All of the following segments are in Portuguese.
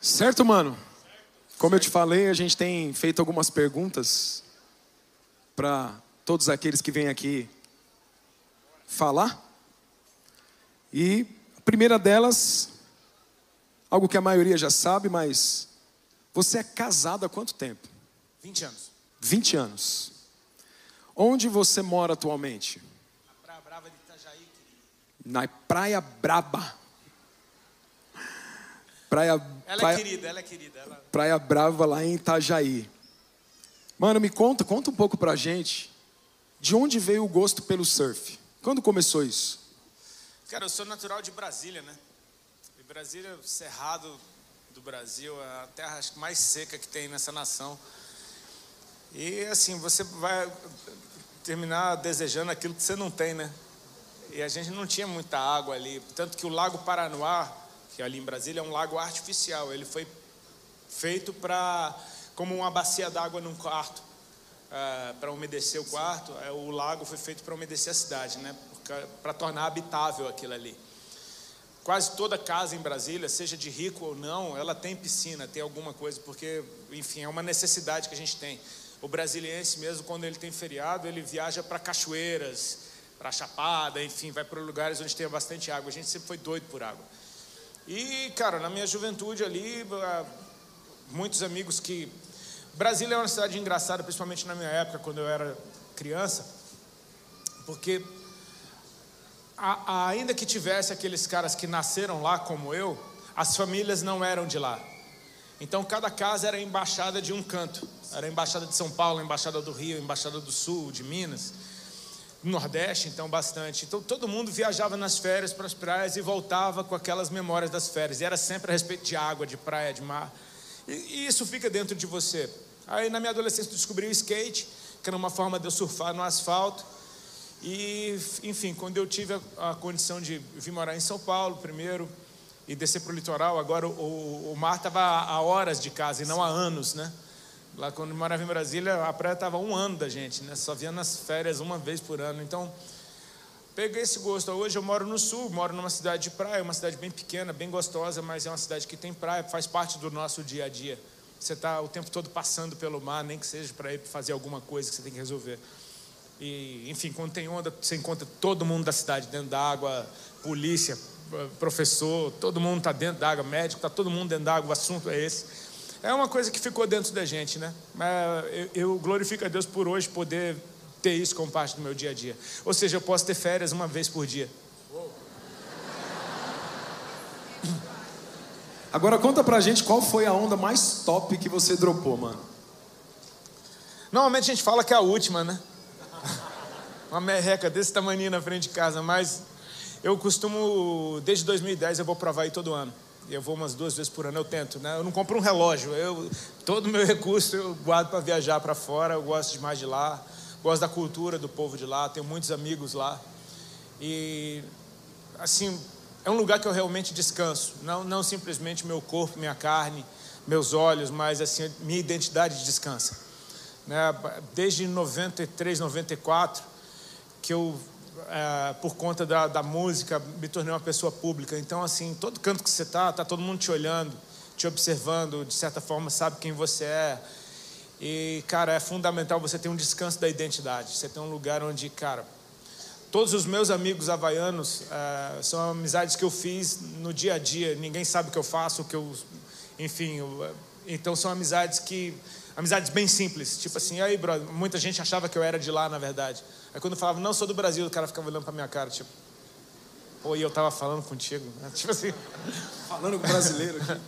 Certo, mano? Como eu te falei, a gente tem feito algumas perguntas para todos aqueles que vêm aqui falar. E a primeira delas, algo que a maioria já sabe, mas você é casado há quanto tempo? 20 anos. 20 anos. Onde você mora atualmente? Na Praia Brava de Itajaí, querido. Na Praia Braba. Praia, Ela praia, é querida, ela é querida. Ela... Praia Brava lá em Itajaí. Mano, me conta, conta um pouco pra gente. De onde veio o gosto pelo surf? Quando começou isso? Cara, eu sou natural de Brasília, né? E Brasília, cerrado do Brasil, é a terra mais seca que tem nessa nação. E assim, você vai terminar desejando aquilo que você não tem, né? E a gente não tinha muita água ali. Tanto que o Lago Paranoá, que é ali em Brasília é um lago artificial. Ele foi feito para como uma bacia d'água num quarto, uh, para umedecer o quarto. Uh, o lago foi feito para umedecer a cidade, né? Para tornar habitável aquilo ali. Quase toda casa em Brasília, seja de rico ou não, ela tem piscina, tem alguma coisa, porque, enfim, é uma necessidade que a gente tem. O brasiliense mesmo, quando ele tem feriado, ele viaja para cachoeiras, para Chapada, enfim, vai para lugares onde tem bastante água. A gente sempre foi doido por água. E, cara, na minha juventude ali, ah, muitos amigos que. Brasília é uma cidade engraçada, principalmente na minha época, quando eu era criança, porque ainda que tivesse aqueles caras que nasceram lá como eu, as famílias não eram de lá. Então cada casa era embaixada de um canto. Era embaixada de São Paulo, embaixada do Rio, embaixada do Sul, de Minas. Nordeste, então, bastante. Então, todo mundo viajava nas férias para as praias e voltava com aquelas memórias das férias. E era sempre a respeito de água, de praia, de mar. E, e isso fica dentro de você. Aí, na minha adolescência, eu descobri o skate, que era uma forma de eu surfar no asfalto. E, enfim, quando eu tive a, a condição de vir morar em São Paulo primeiro e descer para o litoral, agora o, o, o mar estava a horas de casa e não há anos, né? Lá quando eu morava em Brasília, a praia estava um ano da gente, né? Só via nas férias uma vez por ano. Então, peguei esse gosto. Hoje eu moro no sul, moro numa cidade de praia, uma cidade bem pequena, bem gostosa, mas é uma cidade que tem praia, faz parte do nosso dia a dia. Você está o tempo todo passando pelo mar, nem que seja para ir fazer alguma coisa que você tem que resolver. E, enfim, quando tem onda, você encontra todo mundo da cidade dentro da água, polícia, professor, todo mundo está dentro da água, médico, está todo mundo dentro da água, o assunto é esse é uma coisa que ficou dentro da gente, né? Eu, eu glorifico a Deus por hoje poder ter isso como parte do meu dia a dia. Ou seja, eu posso ter férias uma vez por dia. Agora conta pra gente qual foi a onda mais top que você dropou, mano. Normalmente a gente fala que é a última, né? Uma merreca desse tamanho na frente de casa, mas eu costumo, desde 2010 eu vou provar aí todo ano eu vou umas duas vezes por ano, eu tento, né? Eu não compro um relógio, eu todo o meu recurso eu guardo para viajar para fora, eu gosto demais de lá, gosto da cultura do povo de lá, tenho muitos amigos lá. E assim, é um lugar que eu realmente descanso, não não simplesmente meu corpo, minha carne, meus olhos, mas assim, minha identidade descansa. Né? Desde 93, 94 que eu é, por conta da, da, música, me tornei uma pessoa pública. Então, assim, todo canto que você está, está todo mundo te olhando, te observando, de certa forma, sabe quem você é. E, cara, é fundamental você ter um descanso da identidade. Você tem um lugar onde, cara, todos os meus amigos havaianos é, são amizades que eu fiz no dia a dia. Ninguém sabe o que eu faço, o que eu. Enfim, eu, então são amizades que. Amizades bem simples. Tipo assim, aí, brother, muita gente achava que eu era de lá, na verdade. Aí quando eu falava, não, sou do Brasil, o cara ficava olhando pra minha cara, tipo, pô, e eu tava falando contigo, né? Tipo assim. Falando com brasileiro aqui.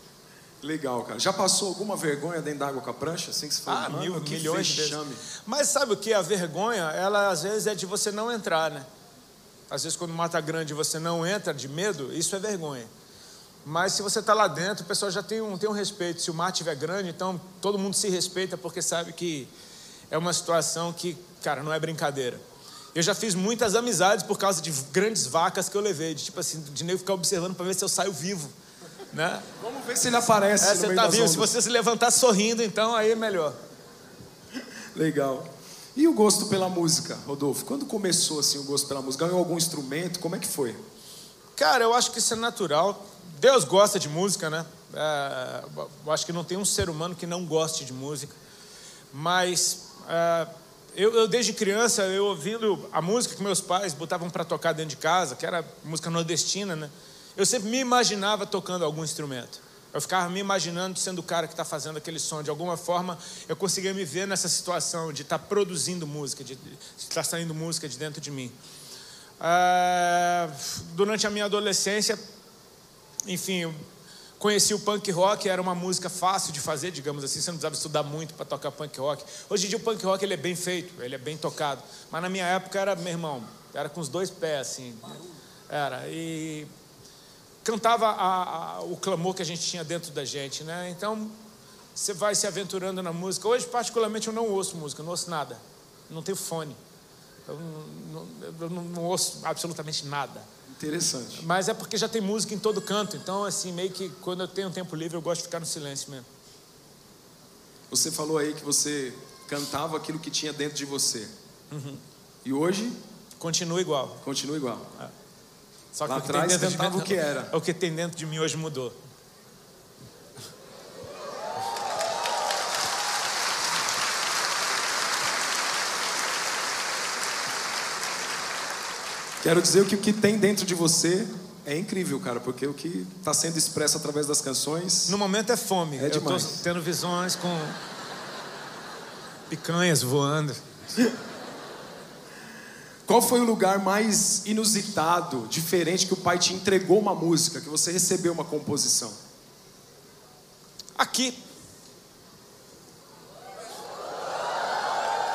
Legal, cara. Já passou alguma vergonha dentro d'água com a prancha? Assim que você falou, ah, mil, milhões de vezes. Mas sabe o que? A vergonha, ela às vezes é de você não entrar, né? Às vezes quando o mata grande você não entra de medo, isso é vergonha. Mas se você está lá dentro, o pessoal já tem um, tem um respeito. Se o mar estiver grande, então todo mundo se respeita porque sabe que é uma situação que Cara, não é brincadeira. Eu já fiz muitas amizades por causa de grandes vacas que eu levei, de tipo assim, de nem ficar observando para ver se eu saio vivo, né? Vamos ver se ele aparece. É, você tá vivo, se você se levantar sorrindo, então aí é melhor. Legal. E o gosto pela música, Rodolfo? Quando começou assim o gosto pela música? Ganhou algum instrumento? Como é que foi? Cara, eu acho que isso é natural Deus gosta de música, né? É, acho que não tem um ser humano que não goste de música. Mas é, eu, eu, desde criança, eu ouvindo a música que meus pais botavam para tocar dentro de casa, que era música nordestina, né? Eu sempre me imaginava tocando algum instrumento. Eu ficava me imaginando sendo o cara que está fazendo aquele som. De alguma forma, eu conseguia me ver nessa situação de estar tá produzindo música, de estar tá saindo música de dentro de mim. Ah, durante a minha adolescência, enfim, conheci o punk rock, era uma música fácil de fazer, digamos assim, você não precisava estudar muito para tocar punk rock. Hoje em dia o punk rock ele é bem feito, ele é bem tocado, mas na minha época era, meu irmão, era com os dois pés assim. Era e cantava a, a, o clamor que a gente tinha dentro da gente, né? Então, você vai se aventurando na música. Hoje, particularmente, eu não ouço música, não ouço nada. Não tenho fone. Eu não, eu não ouço absolutamente nada. Interessante. Mas é porque já tem música em todo canto. Então, assim, meio que quando eu tenho tempo livre, eu gosto de ficar no silêncio mesmo. Você falou aí que você cantava aquilo que tinha dentro de você. Uhum. E hoje? Continua igual. Continua igual. É. Só que Lá atrás cantava o que era. O que tem dentro de mim hoje mudou. Quero dizer que o que tem dentro de você é incrível, cara, porque o que está sendo expresso através das canções. No momento é fome. É demais. Eu estou tendo visões com picanhas voando. Qual foi o lugar mais inusitado, diferente que o pai te entregou uma música, que você recebeu uma composição? Aqui.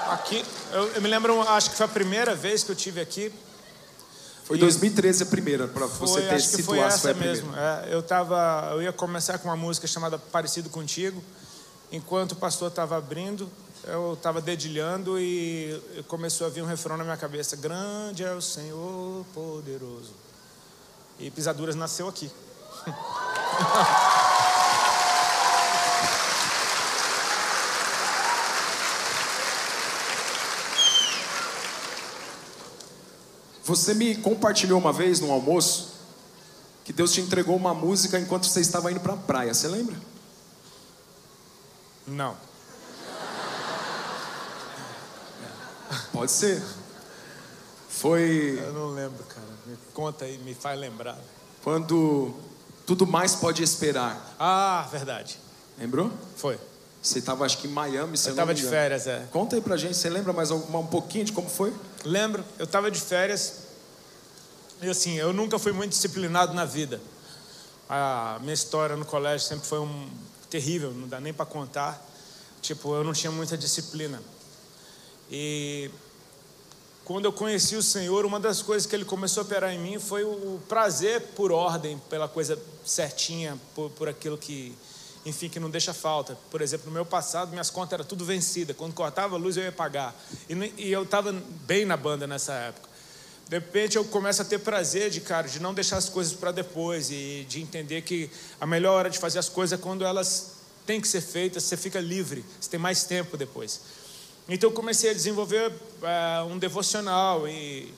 Aqui. Eu, eu me lembro, acho que foi a primeira vez que eu tive aqui. Foi 2013 a primeira, para você ter acho que foi essa foi mesmo. É, eu tava, eu ia começar com uma música chamada Parecido Contigo, enquanto o pastor estava abrindo, eu estava dedilhando e começou a vir um refrão na minha cabeça: Grande é o Senhor poderoso. E Pisaduras nasceu aqui. Você me compartilhou uma vez no almoço que Deus te entregou uma música enquanto você estava indo para a praia. Você lembra? Não. Pode ser. Foi. Eu não lembro, cara. Me conta aí, me faz lembrar. Quando tudo mais pode esperar. Ah, verdade. Lembrou? Foi. Você estava, acho que em Miami, você Eu estava de férias, é. Conta aí pra gente, você lembra mais um, um pouquinho de como foi? Lembro, eu estava de férias. E assim, eu nunca fui muito disciplinado na vida. A minha história no colégio sempre foi um terrível, não dá nem para contar. Tipo, eu não tinha muita disciplina. E quando eu conheci o Senhor, uma das coisas que Ele começou a operar em mim foi o prazer por ordem, pela coisa certinha, por, por aquilo que, enfim, que não deixa falta. Por exemplo, no meu passado, minhas contas eram tudo vencidas. Quando cortava a luz, eu ia pagar. E, e eu estava bem na banda nessa época. De repente, eu começo a ter prazer de, cara, de não deixar as coisas para depois e de entender que a melhor hora de fazer as coisas é quando elas têm que ser feitas, você fica livre, você tem mais tempo depois. Então eu comecei a desenvolver uh, um devocional e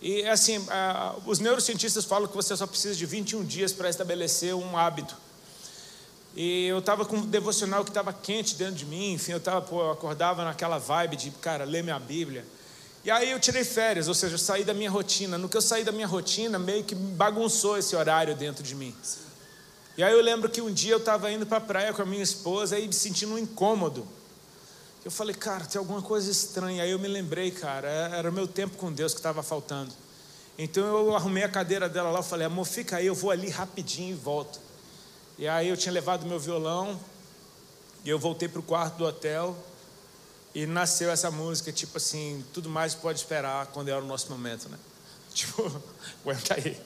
e assim, uh, os neurocientistas falam que você só precisa de 21 dias para estabelecer um hábito. E eu estava com um devocional que estava quente dentro de mim, enfim, eu tava, pô, eu acordava naquela vibe de, cara, ler minha Bíblia. E aí eu tirei férias, ou seja, eu saí da minha rotina. No que eu saí da minha rotina, meio que bagunçou esse horário dentro de mim. E aí eu lembro que um dia eu estava indo para a praia com a minha esposa e me sentindo um incômodo. Eu falei, cara, tem alguma coisa estranha. Aí eu me lembrei, cara, é, era o meu tempo com Deus que estava faltando. Então eu arrumei a cadeira dela lá, eu falei, amor, fica aí, eu vou ali rapidinho e volto. E aí eu tinha levado meu violão, e eu voltei para o quarto do hotel, e nasceu essa música, tipo assim, tudo mais pode esperar quando é o nosso momento, né? Tipo, aguenta aí.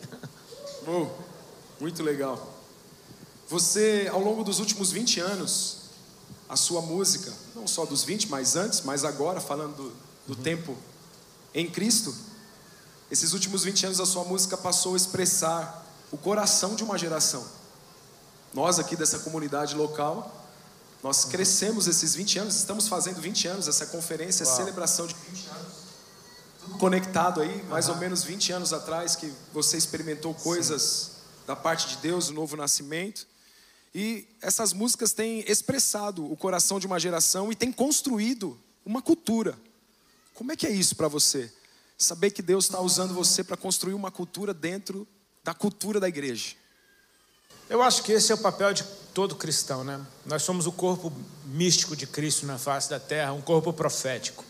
Muito legal. Você, ao longo dos últimos 20 anos, a sua música, não só dos 20, mas antes, mas agora, falando do, do uhum. tempo em Cristo, esses últimos 20 anos a sua música passou a expressar o coração de uma geração. Nós aqui dessa comunidade local, nós crescemos esses 20 anos, estamos fazendo 20 anos, essa conferência, Uau. celebração de 20 anos. Tudo conectado aí, mais uhum. ou menos 20 anos atrás, que você experimentou coisas Sim. da parte de Deus, o novo nascimento. E essas músicas têm expressado o coração de uma geração e têm construído uma cultura. Como é que é isso para você? Saber que Deus está usando você para construir uma cultura dentro da cultura da igreja. Eu acho que esse é o papel de todo cristão, né? Nós somos o corpo místico de Cristo na face da terra, um corpo profético.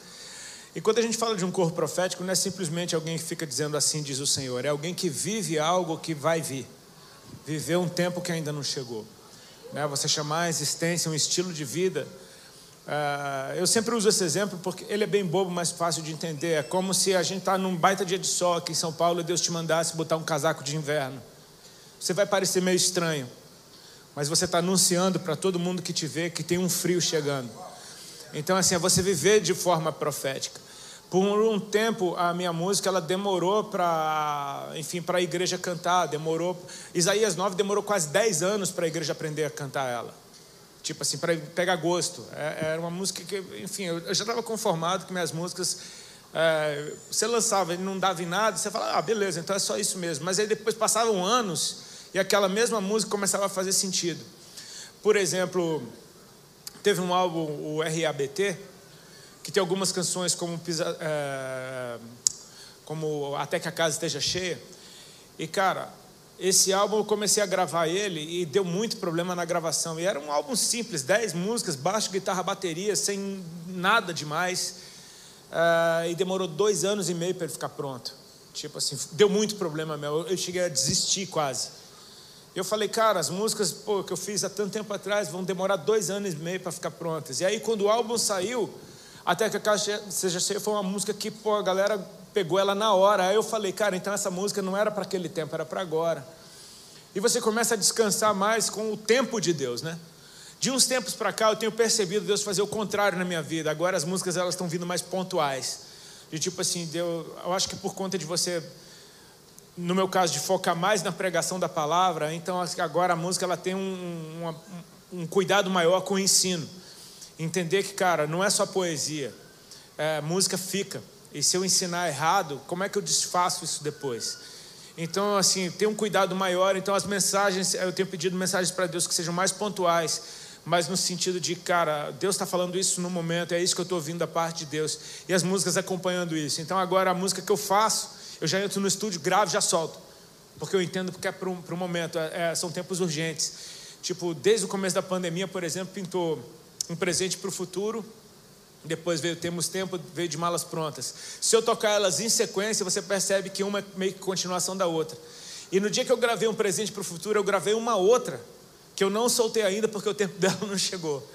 E quando a gente fala de um corpo profético, não é simplesmente alguém que fica dizendo assim, diz o Senhor, é alguém que vive algo que vai vir, viveu um tempo que ainda não chegou. Né? Você chamar a existência um estilo de vida. Uh, eu sempre uso esse exemplo porque ele é bem bobo, mas fácil de entender. É como se a gente está num baita dia de sol aqui em São Paulo e Deus te mandasse botar um casaco de inverno. Você vai parecer meio estranho, mas você está anunciando para todo mundo que te vê que tem um frio chegando. Então, assim, é você viver de forma profética. Por um tempo, a minha música ela demorou para, enfim, para a igreja cantar, demorou. Isaías 9 demorou quase 10 anos para a igreja aprender a cantar ela. Tipo assim, para pegar gosto. É, era uma música que, enfim, eu já estava conformado que minhas músicas é, você lançava e não dava em nada, você falava, ah, beleza, então é só isso mesmo. Mas aí depois passavam anos e aquela mesma música começava a fazer sentido. Por exemplo, Teve um álbum, o RABT, que tem algumas canções como, é, como Até que a Casa Esteja Cheia. E, cara, esse álbum eu comecei a gravar ele e deu muito problema na gravação. E era um álbum simples, 10 músicas, baixo, guitarra, bateria, sem nada demais. É, e demorou dois anos e meio para ele ficar pronto. Tipo assim, deu muito problema meu. Eu cheguei a desistir quase. Eu falei, cara, as músicas pô, que eu fiz há tanto tempo atrás vão demorar dois anos e meio para ficar prontas. E aí, quando o álbum saiu, até que a caixa seja cheia, foi uma música que pô, a galera pegou ela na hora. Aí eu falei, cara, então essa música não era para aquele tempo, era para agora. E você começa a descansar mais com o tempo de Deus, né? De uns tempos para cá, eu tenho percebido Deus fazer o contrário na minha vida. Agora as músicas elas estão vindo mais pontuais. De tipo assim, Deus, eu acho que por conta de você no meu caso, de focar mais na pregação da palavra, então agora a música ela tem um, um, um cuidado maior com o ensino. Entender que, cara, não é só poesia, é, música fica. E se eu ensinar errado, como é que eu desfaço isso depois? Então, assim, tem um cuidado maior. Então, as mensagens, eu tenho pedido mensagens para Deus que sejam mais pontuais, mas no sentido de, cara, Deus está falando isso no momento, é isso que eu estou ouvindo da parte de Deus. E as músicas acompanhando isso. Então, agora a música que eu faço eu já entro no estúdio, gravo já solto. Porque eu entendo que é para um, momento, é, é, são tempos urgentes. Tipo, desde o começo da pandemia, por exemplo, pintou um presente para o futuro, depois veio Temos Tempo, veio de malas prontas. Se eu tocar elas em sequência, você percebe que uma é meio que continuação da outra. E no dia que eu gravei um presente para o futuro, eu gravei uma outra, que eu não soltei ainda porque o tempo dela não chegou.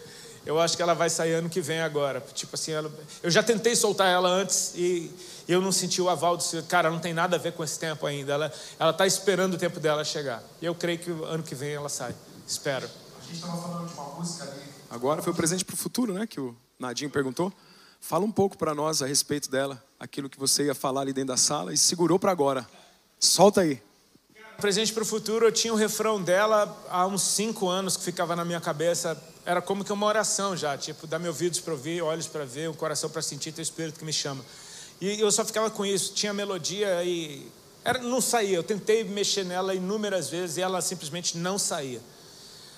Eu acho que ela vai sair ano que vem agora. Tipo assim, ela, eu já tentei soltar ela antes e eu não senti o aval do Senhor. Cara, não tem nada a ver com esse tempo ainda. Ela está esperando o tempo dela chegar. E eu creio que ano que vem ela sai. Espero. A gente estava falando de uma música ali. Agora foi o presente para o futuro, né? Que o Nadinho perguntou. Fala um pouco para nós a respeito dela, aquilo que você ia falar ali dentro da sala e segurou para agora. Solta aí. Presente para o futuro, eu tinha o refrão dela há uns cinco anos que ficava na minha cabeça. Era como que uma oração já, tipo, dá-me ouvidos para ouvir, olhos para ver, um coração para sentir, teu espírito que me chama. E eu só ficava com isso. Tinha melodia e era, não saía. Eu tentei mexer nela inúmeras vezes e ela simplesmente não saía.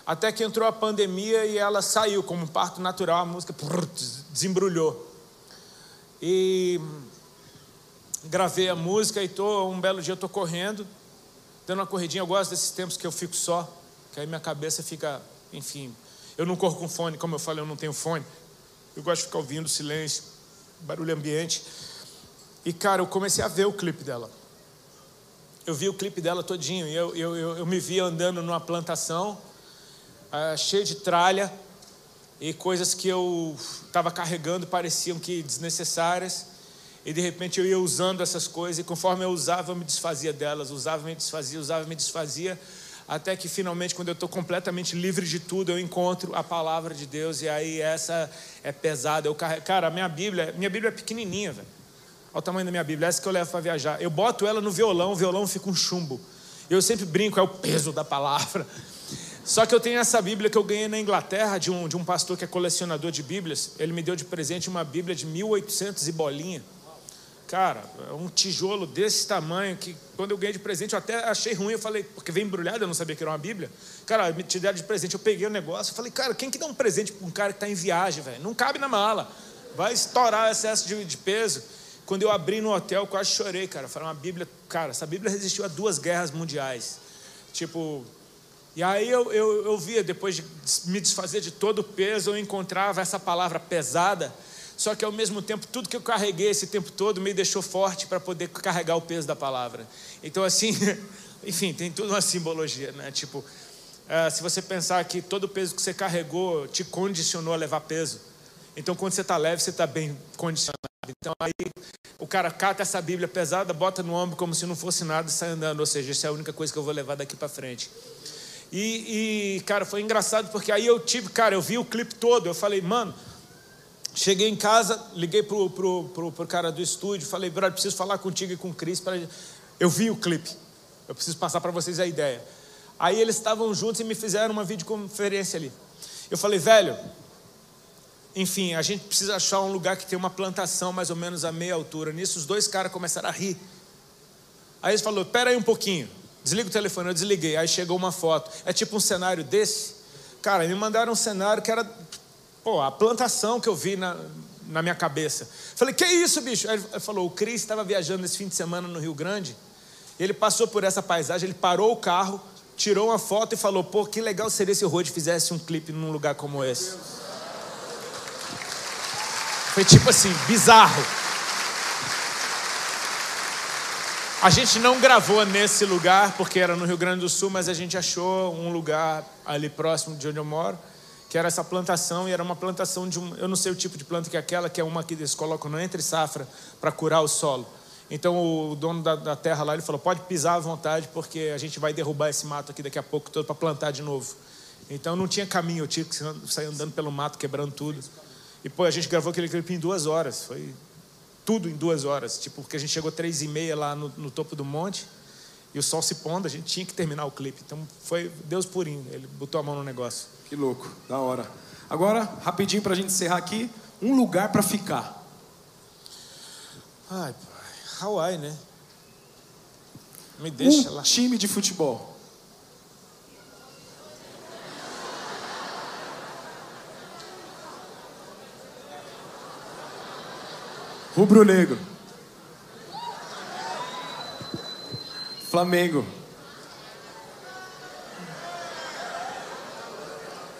Até que entrou a pandemia e ela saiu como um parto natural. A música desembrulhou. E gravei a música e tô, um belo dia eu tô correndo dando uma corridinha. Eu gosto desses tempos que eu fico só, que aí minha cabeça fica, enfim. Eu não corro com fone, como eu falei, eu não tenho fone. Eu gosto de ficar ouvindo silêncio, barulho ambiente. E, cara, eu comecei a ver o clipe dela. Eu vi o clipe dela todinho. E eu, eu, eu, eu me vi andando numa plantação, uh, cheio de tralha, e coisas que eu estava carregando pareciam que desnecessárias. E de repente eu ia usando essas coisas, e conforme eu usava, eu me desfazia delas, usava, me desfazia, usava, me desfazia, até que finalmente, quando eu estou completamente livre de tudo, eu encontro a palavra de Deus, e aí essa é pesada. Eu carrego, cara, a minha Bíblia, minha Bíblia é pequenininha, velho. Olha o tamanho da minha Bíblia, essa que eu levo para viajar. Eu boto ela no violão, o violão fica um chumbo. Eu sempre brinco, é o peso da palavra. Só que eu tenho essa Bíblia que eu ganhei na Inglaterra de um, de um pastor que é colecionador de Bíblias. Ele me deu de presente uma Bíblia de 1800 e bolinha Cara, é um tijolo desse tamanho que quando eu ganhei de presente eu até achei ruim. Eu falei, porque vem embrulhado, eu não sabia que era uma Bíblia. Cara, me te deram de presente, eu peguei o negócio. Eu falei, cara, quem que dá um presente para um cara que está em viagem, velho? Não cabe na mala. Vai estourar excesso de, de peso. Quando eu abri no hotel, eu quase chorei, cara. Falei, uma Bíblia. Cara, essa Bíblia resistiu a duas guerras mundiais. Tipo. E aí eu, eu, eu via, depois de me desfazer de todo o peso, eu encontrava essa palavra pesada só que ao mesmo tempo, tudo que eu carreguei esse tempo todo me deixou forte para poder carregar o peso da palavra. Então, assim, enfim, tem tudo uma simbologia, né? Tipo, uh, se você pensar que todo o peso que você carregou te condicionou a levar peso. Então, quando você está leve, você está bem condicionado. Então, aí o cara cata essa Bíblia pesada, bota no ombro como se não fosse nada e sai andando. Ou seja, essa é a única coisa que eu vou levar daqui para frente. E, e, cara, foi engraçado porque aí eu tive, cara, eu vi o clipe todo. Eu falei, mano, Cheguei em casa, liguei pro, pro, pro, pro cara do estúdio, falei, brother, preciso falar contigo e com o Cris. Pra... Eu vi o clipe, eu preciso passar para vocês a ideia. Aí eles estavam juntos e me fizeram uma videoconferência ali. Eu falei, velho, enfim, a gente precisa achar um lugar que tem uma plantação mais ou menos a meia altura. Nisso, os dois caras começaram a rir. Aí eles falaram, pera aí um pouquinho, desliga o telefone. Eu desliguei, aí chegou uma foto. É tipo um cenário desse. Cara, me mandaram um cenário que era Pô, a plantação que eu vi na, na minha cabeça. Falei, que isso, bicho? Aí ele falou, o Cris estava viajando esse fim de semana no Rio Grande. Ele passou por essa paisagem, ele parou o carro, tirou uma foto e falou, pô, que legal seria se o Rod fizesse um clipe num lugar como esse. Foi tipo assim, bizarro. A gente não gravou nesse lugar porque era no Rio Grande do Sul, mas a gente achou um lugar ali próximo de onde eu moro que era essa plantação, e era uma plantação de um, eu não sei o tipo de planta que é aquela, que é uma que eles colocam no entre safra para curar o solo. Então o dono da, da, terra lá ele falou: pode pisar à vontade, porque a gente vai derrubar esse mato aqui daqui a pouco todo para plantar de novo. Então não tinha caminho, eu tinha que sair andando pelo mato, quebrando tudo. E pô, a gente gravou aquele clipe em duas horas, foi tudo em duas horas, tipo, porque a gente chegou três e meia lá no, no topo do monte e o sol se pondo, a gente tinha que terminar o clipe. Então foi Deus purinho, ele botou a mão no negócio. Que louco, da hora. Agora, rapidinho para a gente encerrar aqui, um lugar para ficar. Ai, Hawaii, né? Me deixa um lá. time de futebol. Rubro Negro. Flamengo.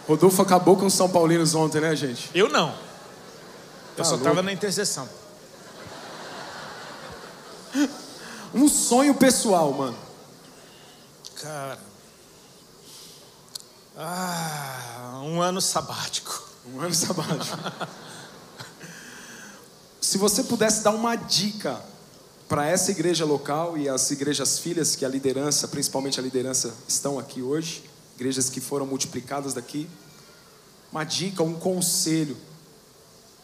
Rodolfo acabou com os São Paulinos ontem, né, gente? Eu não. Eu tá só estava na intercessão. Um sonho pessoal, mano. Cara. Ah, um ano sabático. Um ano sabático. Se você pudesse dar uma dica para essa igreja local e as igrejas filhas que a liderança, principalmente a liderança, estão aqui hoje, igrejas que foram multiplicadas daqui. Uma dica, um conselho.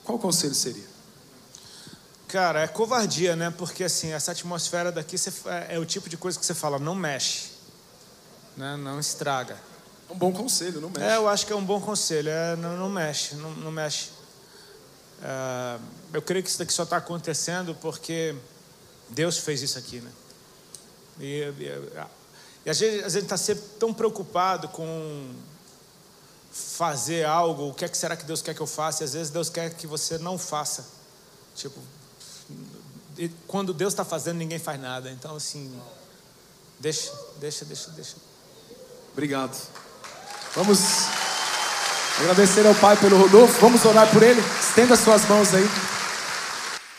Qual conselho seria? Cara, é covardia, né? Porque assim, essa atmosfera daqui é, o tipo de coisa que você fala, não mexe, né? não estraga. É um bom conselho, não mexe. É, eu acho que é um bom conselho, é, não, não mexe, não, não mexe. É, eu creio que isso daqui só está acontecendo porque Deus fez isso aqui, né? E, e, e às vezes a gente está sempre tão preocupado com fazer algo, o que é que será que Deus quer que eu faça? E às vezes Deus quer que você não faça. Tipo, quando Deus está fazendo, ninguém faz nada. Então, assim, deixa, deixa, deixa, deixa. Obrigado. Vamos agradecer ao Pai pelo Rodolfo. Vamos orar por ele. Estenda suas mãos aí.